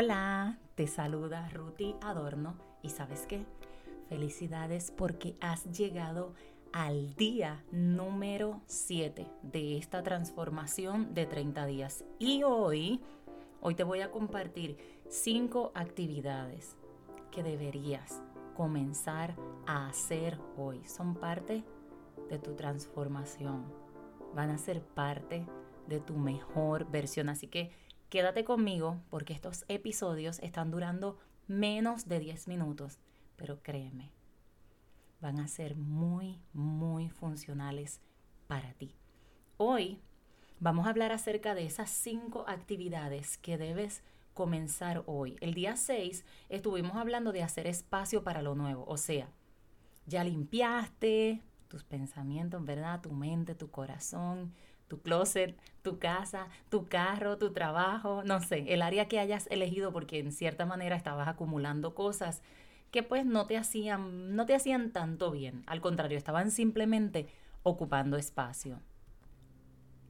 Hola, te saluda Ruti Adorno y sabes qué? Felicidades porque has llegado al día número 7 de esta transformación de 30 días. Y hoy, hoy te voy a compartir 5 actividades que deberías comenzar a hacer hoy. Son parte de tu transformación. Van a ser parte de tu mejor versión. Así que quédate conmigo porque estos episodios están durando menos de 10 minutos. Pero créeme, van a ser muy, muy funcionales para ti. Hoy vamos a hablar acerca de esas cinco actividades que debes comenzar hoy. El día 6 estuvimos hablando de hacer espacio para lo nuevo, o sea, ya limpiaste tus pensamientos, ¿verdad? Tu mente, tu corazón, tu closet, tu casa, tu carro, tu trabajo, no sé, el área que hayas elegido porque en cierta manera estabas acumulando cosas que pues no te hacían, no te hacían tanto bien. Al contrario, estaban simplemente ocupando espacio.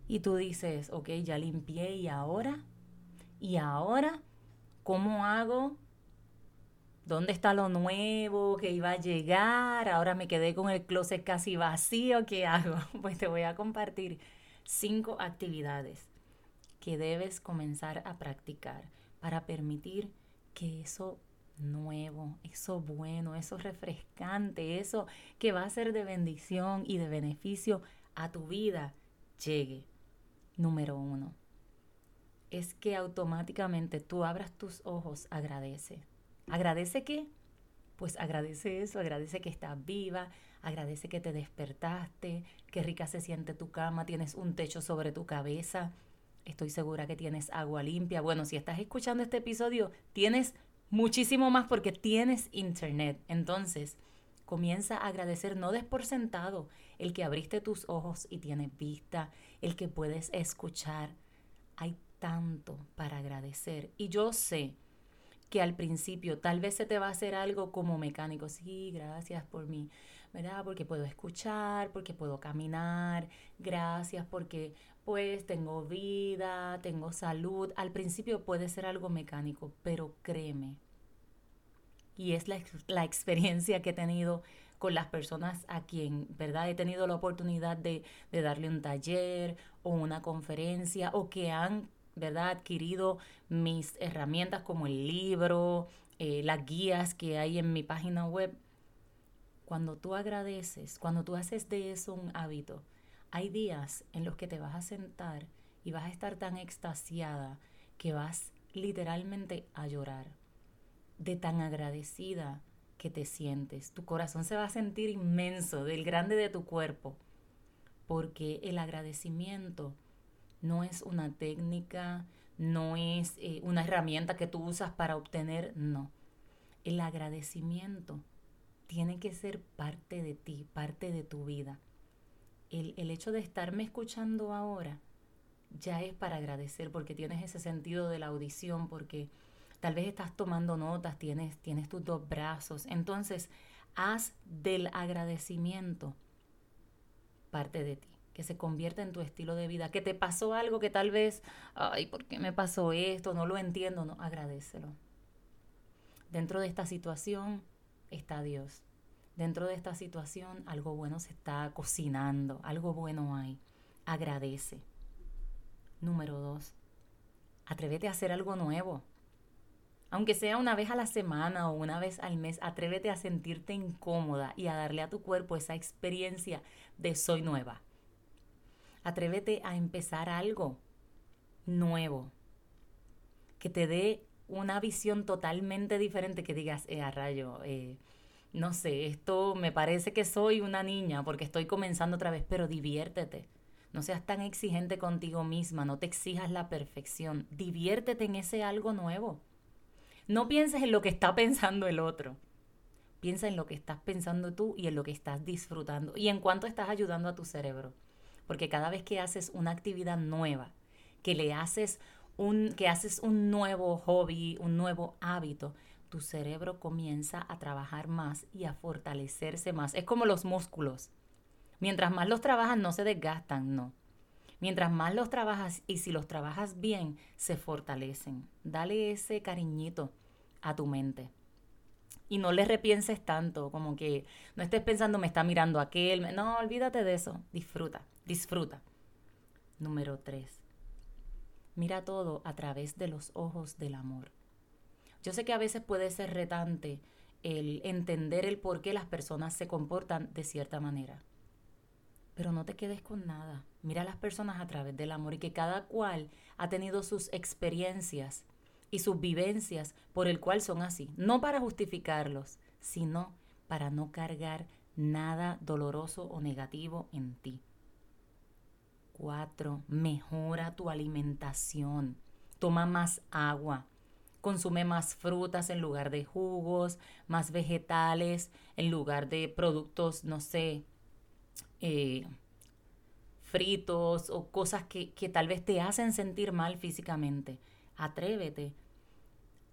Y tú dices, ok, ya limpié y ahora, y ahora, ¿cómo hago? ¿Dónde está lo nuevo que iba a llegar? Ahora me quedé con el closet casi vacío, ¿qué hago? Pues te voy a compartir cinco actividades que debes comenzar a practicar para permitir que eso nuevo, eso bueno, eso refrescante, eso que va a ser de bendición y de beneficio a tu vida, llegue. Número uno, es que automáticamente tú abras tus ojos, agradece. ¿Agradece qué? Pues agradece eso, agradece que estás viva, agradece que te despertaste, qué rica se siente tu cama, tienes un techo sobre tu cabeza, estoy segura que tienes agua limpia. Bueno, si estás escuchando este episodio, tienes muchísimo más porque tienes internet. Entonces, comienza a agradecer, no des por sentado el que abriste tus ojos y tienes vista, el que puedes escuchar. Hay tanto para agradecer. Y yo sé que al principio tal vez se te va a hacer algo como mecánico. Sí, gracias por mí, ¿verdad? Porque puedo escuchar, porque puedo caminar, gracias porque pues tengo vida, tengo salud. Al principio puede ser algo mecánico, pero créeme. Y es la, la experiencia que he tenido con las personas a quien, ¿verdad? He tenido la oportunidad de, de darle un taller o una conferencia o que han, ¿verdad? Adquirido mis herramientas como el libro, eh, las guías que hay en mi página web. Cuando tú agradeces, cuando tú haces de eso un hábito, hay días en los que te vas a sentar y vas a estar tan extasiada que vas literalmente a llorar de tan agradecida que te sientes. Tu corazón se va a sentir inmenso del grande de tu cuerpo, porque el agradecimiento no es una técnica, no es eh, una herramienta que tú usas para obtener, no. El agradecimiento tiene que ser parte de ti, parte de tu vida el, hecho de estarme escuchando ahora ya es para agradecer porque tienes ese sentido de la audición, porque tal vez estás tomando notas, tienes, tienes tus dos brazos. Entonces, haz del agradecimiento parte de ti, que se convierta en tu estilo de vida, que te pasó algo que tal vez, ay, ¿por qué me pasó esto? No lo entiendo, no, agradecelo. Dentro de esta situación está Dios dentro de esta situación algo bueno se está cocinando, algo bueno hay. Agradece. Número dos, atrévete a hacer algo nuevo. Aunque sea una vez a la semana o una vez al mes, atrévete a sentirte incómoda y a darle a tu cuerpo esa experiencia de soy nueva. Atrévete a empezar algo nuevo que te dé una visión totalmente diferente, que digas, eh, rayo, eh, no sé, esto me parece que soy una niña porque estoy comenzando otra vez, pero diviértete. No seas tan exigente contigo misma, no te exijas la perfección, diviértete en ese algo nuevo. No pienses en lo que está pensando el otro. Piensa en lo que estás pensando tú y en lo que estás disfrutando y en cuánto estás ayudando a tu cerebro. Porque cada vez que haces una actividad nueva, que le haces un que haces un nuevo hobby, un nuevo hábito, tu cerebro comienza a trabajar más y a fortalecerse más. Es como los músculos. Mientras más los trabajas no se desgastan, no. Mientras más los trabajas y si los trabajas bien, se fortalecen. Dale ese cariñito a tu mente. Y no le repienses tanto, como que no estés pensando, me está mirando aquel. No, olvídate de eso. Disfruta, disfruta. Número tres. Mira todo a través de los ojos del amor. Yo sé que a veces puede ser retante el entender el por qué las personas se comportan de cierta manera. Pero no te quedes con nada. Mira a las personas a través del amor y que cada cual ha tenido sus experiencias y sus vivencias por el cual son así. No para justificarlos, sino para no cargar nada doloroso o negativo en ti. Cuatro, mejora tu alimentación. Toma más agua. Consume más frutas en lugar de jugos, más vegetales en lugar de productos, no sé, eh, fritos o cosas que, que tal vez te hacen sentir mal físicamente. Atrévete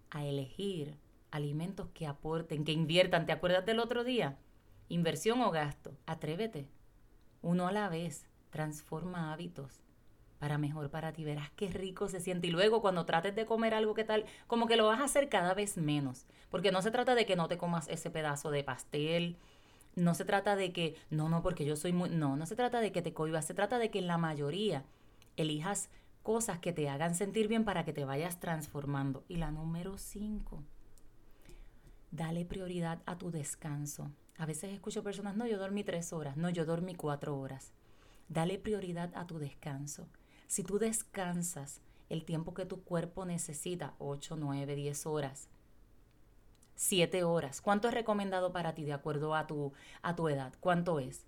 a elegir alimentos que aporten, que inviertan. ¿Te acuerdas del otro día? Inversión o gasto. Atrévete. Uno a la vez. Transforma hábitos para mejor para ti. Verás qué rico se siente. Y luego cuando trates de comer algo que tal, como que lo vas a hacer cada vez menos. Porque no se trata de que no te comas ese pedazo de pastel no se trata de que, no, no, porque yo soy muy, no, no se trata de que te cohibas, se trata de que en la mayoría elijas cosas que te hagan sentir bien para que te vayas transformando. Y la número cinco, dale prioridad a tu descanso. A veces escucho personas, no, yo dormí tres horas, no, yo dormí cuatro horas. Dale prioridad a tu descanso. Si tú descansas el tiempo que tu cuerpo necesita, ocho, nueve, diez horas, siete horas. ¿Cuánto es recomendado para ti de acuerdo a tu, a tu edad? ¿Cuánto es?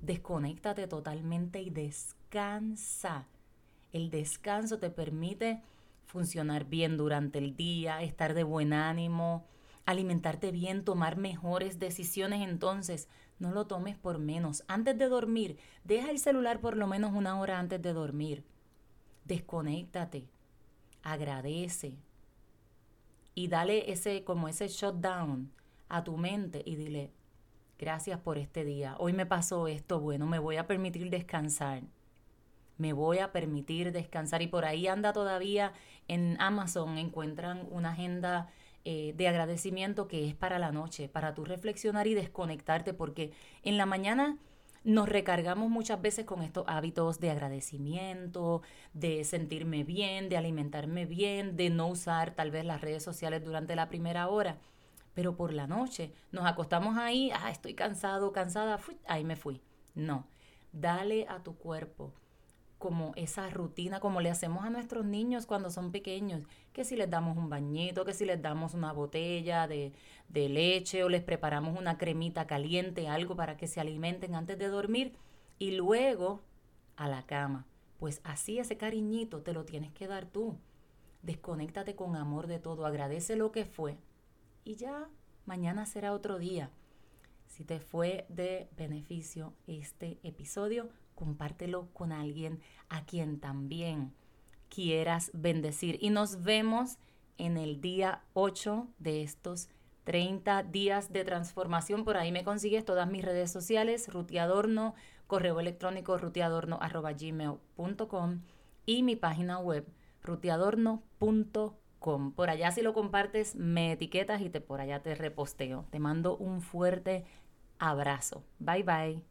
Desconéctate totalmente y descansa. El descanso te permite funcionar bien durante el día, estar de buen ánimo, alimentarte bien, tomar mejores decisiones. Entonces, no lo tomes por menos. Antes de dormir, deja el celular por lo menos una hora antes de dormir. Desconéctate. Agradece, y dale ese como ese shutdown a tu mente y dile, gracias por este día, hoy me pasó esto, bueno, me voy a permitir descansar. Me voy a permitir descansar y por ahí anda todavía en Amazon, encuentran una agenda eh, de agradecimiento que es para la noche, para tú reflexionar y desconectarte, porque en la mañana nos recargamos muchas veces con estos hábitos de agradecimiento, de sentirme bien, de alimentarme bien, de no usar tal vez las redes sociales durante la primera hora. Pero por la noche nos acostamos ahí, ah, estoy cansado, cansada, ahí me fui. No, dale a tu cuerpo como esa rutina, como le hacemos a nuestros niños cuando son pequeños, que si les damos un bañito, que si les damos una botella de, de leche o les preparamos una cremita caliente, algo para que se alimenten antes de dormir y luego a la cama. Pues así ese cariñito te lo tienes que dar tú. Desconéctate con amor de todo, agradece lo que fue y ya mañana será otro día. Si te fue de beneficio este episodio, compártelo con alguien a quien también quieras bendecir. Y nos vemos en el día 8 de estos 30 días de transformación. Por ahí me consigues todas mis redes sociales, Rutiadorno, correo electrónico rutiadorno.gmail.com y mi página web, rutiadorno.com. Por allá si lo compartes, me etiquetas y te por allá te reposteo. Te mando un fuerte abrazo. Bye bye.